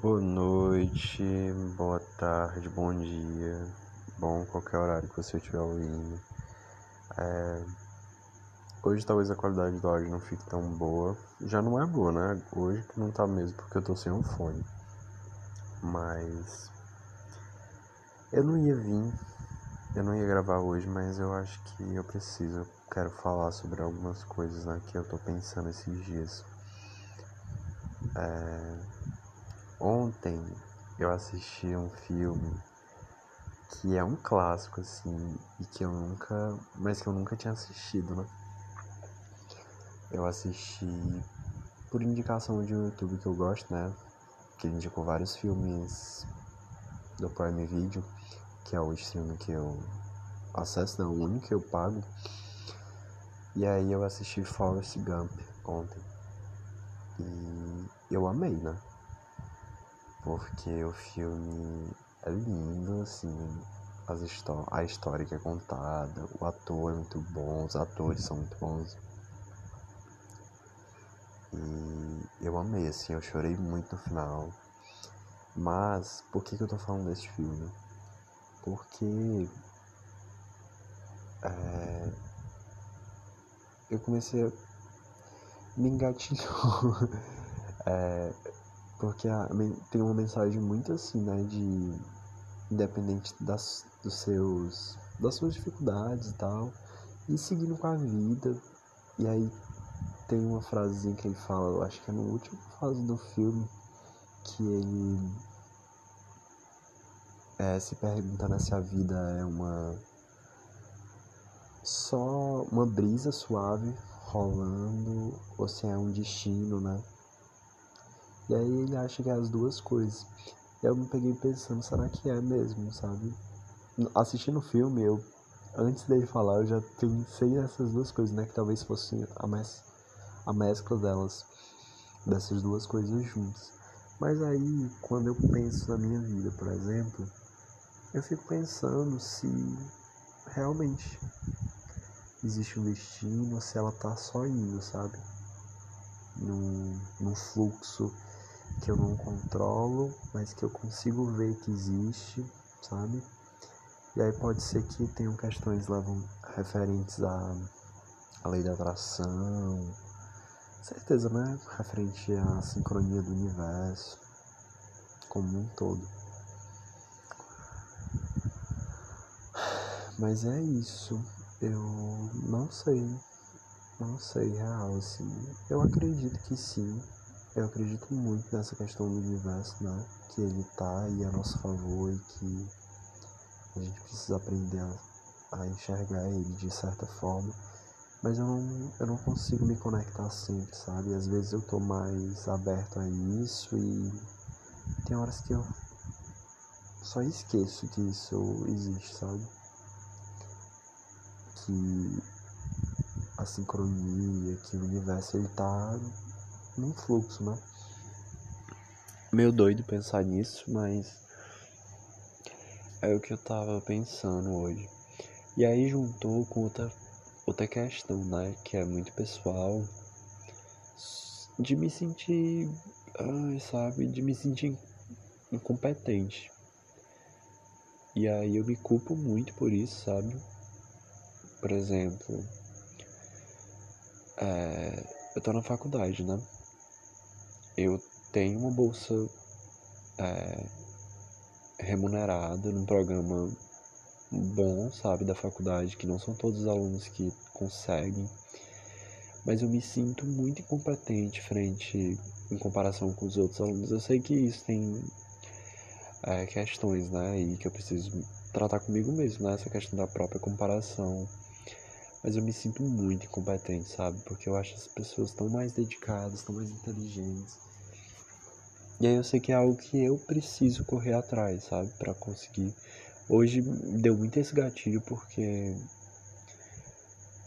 Boa noite, boa tarde, bom dia, bom qualquer horário que você estiver ouvindo. É... Hoje talvez a qualidade do áudio não fique tão boa. Já não é boa, né? Hoje que não tá mesmo porque eu tô sem um fone. Mas eu não ia vir, eu não ia gravar hoje, mas eu acho que eu preciso, eu quero falar sobre algumas coisas né, que eu tô pensando esses dias. É Ontem eu assisti um filme que é um clássico assim e que eu nunca, mas que eu nunca tinha assistido, né? Eu assisti por indicação de um YouTube que eu gosto, né? Que ele indicou vários filmes do Prime Video, que é o streaming que eu acesso, não, o único que eu pago. E aí eu assisti Forrest Gump ontem. E eu amei, né? Porque o filme é lindo, assim, as a história que é contada, o ator é muito bom, os atores são muito bons. E eu amei, assim, eu chorei muito no final. Mas, por que, que eu tô falando desse filme? Porque. É, eu comecei a. Me engatilhou. é, porque a, tem uma mensagem muito assim, né? De independente das, dos seus, das suas dificuldades e tal, e seguindo com a vida. E aí tem uma frasezinha que ele fala, eu acho que é no último fase do filme, que ele é, se perguntando se a vida é uma só uma brisa suave rolando ou se é um destino, né? E aí ele acha que é as duas coisas. E eu me peguei pensando, será que é mesmo, sabe? Assistindo o filme, eu antes dele falar, eu já pensei nessas duas coisas, né? Que talvez fosse a, mes a mescla delas, dessas duas coisas juntas. Mas aí, quando eu penso na minha vida, por exemplo, eu fico pensando se realmente existe um destino, se ela tá só indo, sabe? Num, num fluxo que eu não controlo, mas que eu consigo ver que existe, sabe? E aí pode ser que tenham questões levam referentes à, à lei da atração, certeza, né? Referente à sincronia do universo como um todo. Mas é isso. Eu não sei. Não sei, real, assim. Eu acredito que sim. Eu acredito muito nessa questão do universo, né? Que ele tá aí a nosso favor e que a gente precisa aprender a, a enxergar ele de certa forma. Mas eu não, eu não consigo me conectar sempre, sabe? Às vezes eu tô mais aberto a isso e tem horas que eu só esqueço que isso existe, sabe? Que a sincronia, que o universo ele tá num fluxo, né? Meio doido pensar nisso, mas é o que eu tava pensando hoje. E aí juntou com outra, outra questão, né? Que é muito pessoal. De me sentir. Ai, sabe? De me sentir incompetente. E aí eu me culpo muito por isso, sabe? Por exemplo. É, eu tô na faculdade, né? Eu tenho uma bolsa é, remunerada num programa bom, sabe, da faculdade, que não são todos os alunos que conseguem, mas eu me sinto muito incompetente frente em comparação com os outros alunos. Eu sei que isso tem é, questões, né, e que eu preciso tratar comigo mesmo, né, essa questão da própria comparação. Mas eu me sinto muito incompetente, sabe? Porque eu acho as pessoas tão mais dedicadas, tão mais inteligentes. E aí eu sei que é algo que eu preciso correr atrás, sabe? para conseguir. Hoje deu muito esse gatilho porque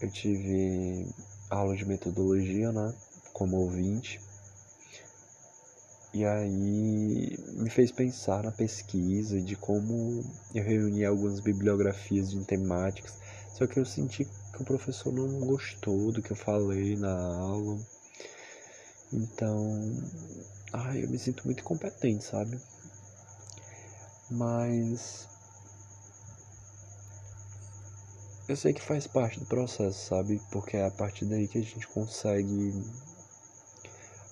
eu tive aula de metodologia, né? Como ouvinte. E aí me fez pensar na pesquisa de como eu reuni algumas bibliografias de temáticas. Só que eu senti que o professor não gostou do que eu falei na aula. Então, ai, eu me sinto muito competente, sabe? Mas eu sei que faz parte do processo, sabe? Porque é a partir daí que a gente consegue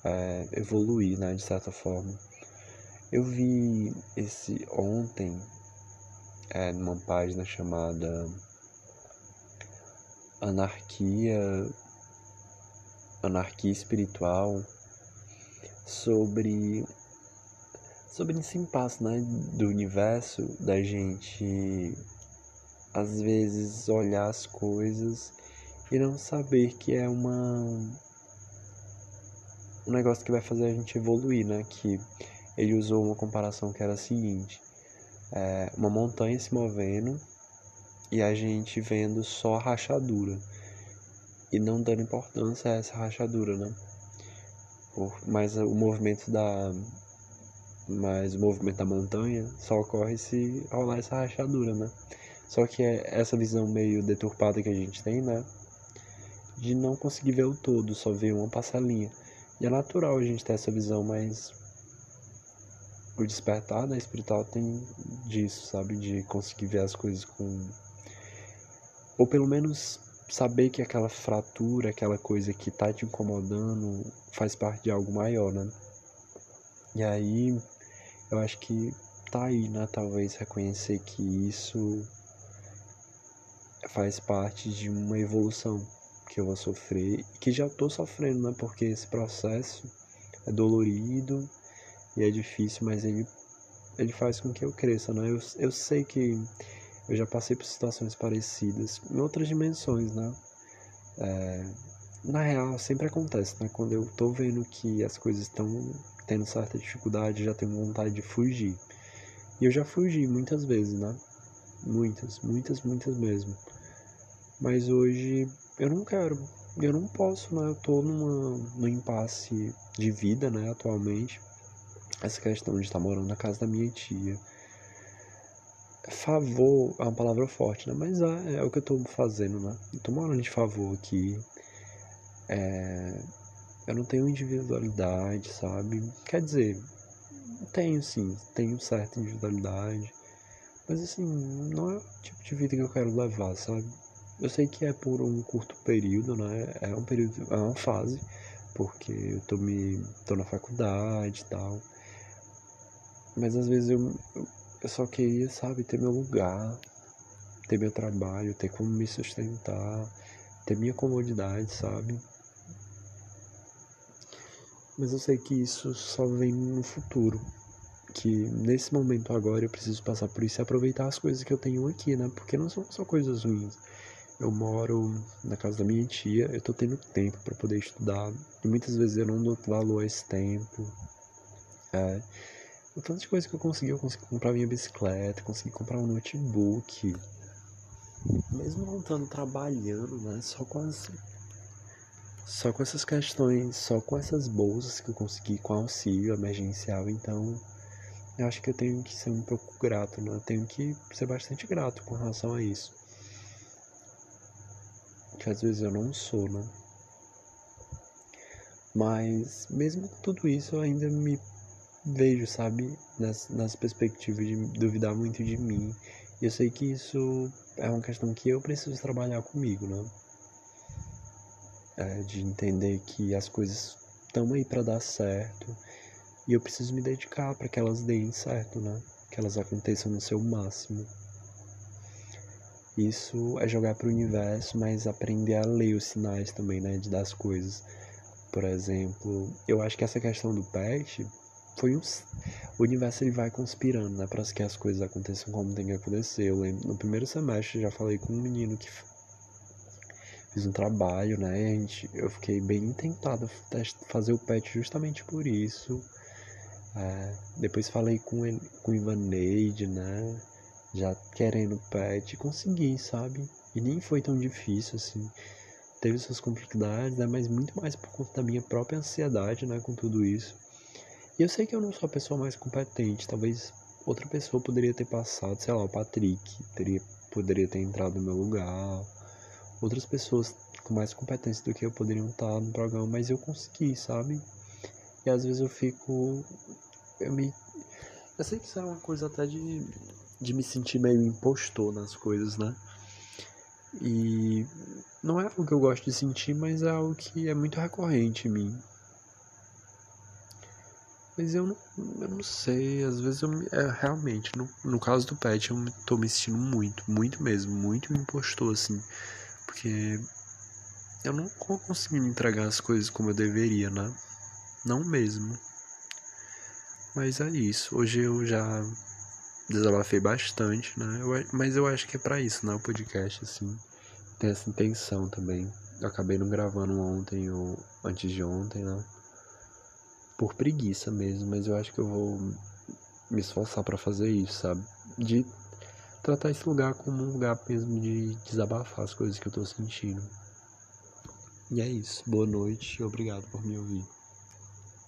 é, evoluir, né? De certa forma. Eu vi esse ontem é, numa página chamada Anarquia Anarquia Espiritual sobre sobre esse impasse né, do universo da gente às vezes olhar as coisas e não saber que é uma um negócio que vai fazer a gente evoluir, né? Que ele usou uma comparação que era a seguinte: é, uma montanha se movendo e a gente vendo só a rachadura e não dando importância a essa rachadura, né? Por, mas o movimento da mas o movimento da montanha só ocorre se rolar essa rachadura, né? Só que é essa visão meio deturpada que a gente tem, né? De não conseguir ver o todo, só ver uma parcelinha. E é natural a gente ter essa visão, mas o despertar da espiritual tem disso, sabe? De conseguir ver as coisas com. Ou pelo menos saber que aquela fratura, aquela coisa que tá te incomodando, faz parte de algo maior, né? E aí, eu acho que tá aí, né? Talvez reconhecer que isso faz parte de uma evolução que eu vou sofrer e que já tô sofrendo, né? Porque esse processo é dolorido e é difícil, mas ele, ele faz com que eu cresça, né? Eu, eu sei que eu já passei por situações parecidas em outras dimensões, né? É, na real, sempre acontece, né? Quando eu tô vendo que as coisas estão tendo certa dificuldade, já tenho vontade de fugir. E eu já fugi muitas vezes, né? Muitas, muitas, muitas mesmo. Mas hoje eu não quero, eu não posso, né? Eu tô numa, num impasse de vida, né, atualmente essa questão de estar morando na casa da minha tia. Favor é uma palavra forte, né? Mas é, é o que eu tô fazendo, né? Eu tô morando de favor aqui. É, eu não tenho individualidade, sabe? Quer dizer, tenho sim, tenho certa individualidade. Mas assim, não é o tipo de vida que eu quero levar, sabe? Eu sei que é por um curto período, né? É um período, é uma fase, porque eu tô me tô na faculdade e tal. Mas às vezes eu só queria, sabe, ter meu lugar, ter meu trabalho, ter como me sustentar, ter minha comodidade, sabe? Mas eu sei que isso só vem no futuro. Que nesse momento agora eu preciso passar por isso e aproveitar as coisas que eu tenho aqui, né? Porque não são só coisas ruins. Eu moro na casa da minha tia, eu tô tendo tempo para poder estudar. E muitas vezes eu não dou valor a esse tempo. É, o tanto de coisa que eu consegui, eu consegui comprar minha bicicleta, consegui comprar um notebook. Mesmo não estando trabalhando, né? Só com as. Só com essas questões, só com essas bolsas que eu consegui com auxílio emergencial, então eu acho que eu tenho que ser um pouco grato, né? Eu tenho que ser bastante grato com relação a isso. Que às vezes eu não sou, né? Mas mesmo com tudo isso, eu ainda me vejo, sabe, nas, nas perspectivas de duvidar muito de mim. E eu sei que isso é uma questão que eu preciso trabalhar comigo, né? É, de entender que as coisas estão aí para dar certo e eu preciso me dedicar para que elas deem certo, né? Que elas aconteçam no seu máximo. Isso é jogar para o universo, mas aprender a ler os sinais também, né? De das coisas. Por exemplo, eu acho que essa questão do pet foi um, o universo ele vai conspirando, né, para que as coisas aconteçam como tem que acontecer. Eu lembro, no primeiro semestre já falei com um menino que fiz um trabalho, né, a gente, eu fiquei bem tentado a fazer o pet justamente por isso. É, depois falei com ele, com o Ivaneide, né, já querendo pet, consegui, sabe? E nem foi tão difícil assim. Teve suas complexidades, né, mas muito mais por conta da minha própria ansiedade, né, com tudo isso. E eu sei que eu não sou a pessoa mais competente, talvez outra pessoa poderia ter passado, sei lá, o Patrick teria, poderia ter entrado no meu lugar, outras pessoas com mais competência do que eu poderiam estar no programa, mas eu consegui, sabe? E às vezes eu fico. Eu me. Eu sei que isso é uma coisa até de, de me sentir meio impostor nas coisas, né? E não é algo que eu gosto de sentir, mas é algo que é muito recorrente em mim. Mas eu não, eu não sei, às vezes eu é, realmente, no, no caso do pet, eu tô me sentindo muito, muito mesmo, muito impostor, assim. Porque eu não consigo me entregar as coisas como eu deveria, né? Não mesmo. Mas é isso. Hoje eu já desabafei bastante, né? Eu, mas eu acho que é para isso, né? O podcast, assim. Tem essa intenção também. Eu acabei não gravando ontem ou antes de ontem, né? Por preguiça mesmo, mas eu acho que eu vou me esforçar para fazer isso, sabe? De tratar esse lugar como um lugar mesmo de desabafar as coisas que eu tô sentindo. E é isso. Boa noite obrigado por me ouvir.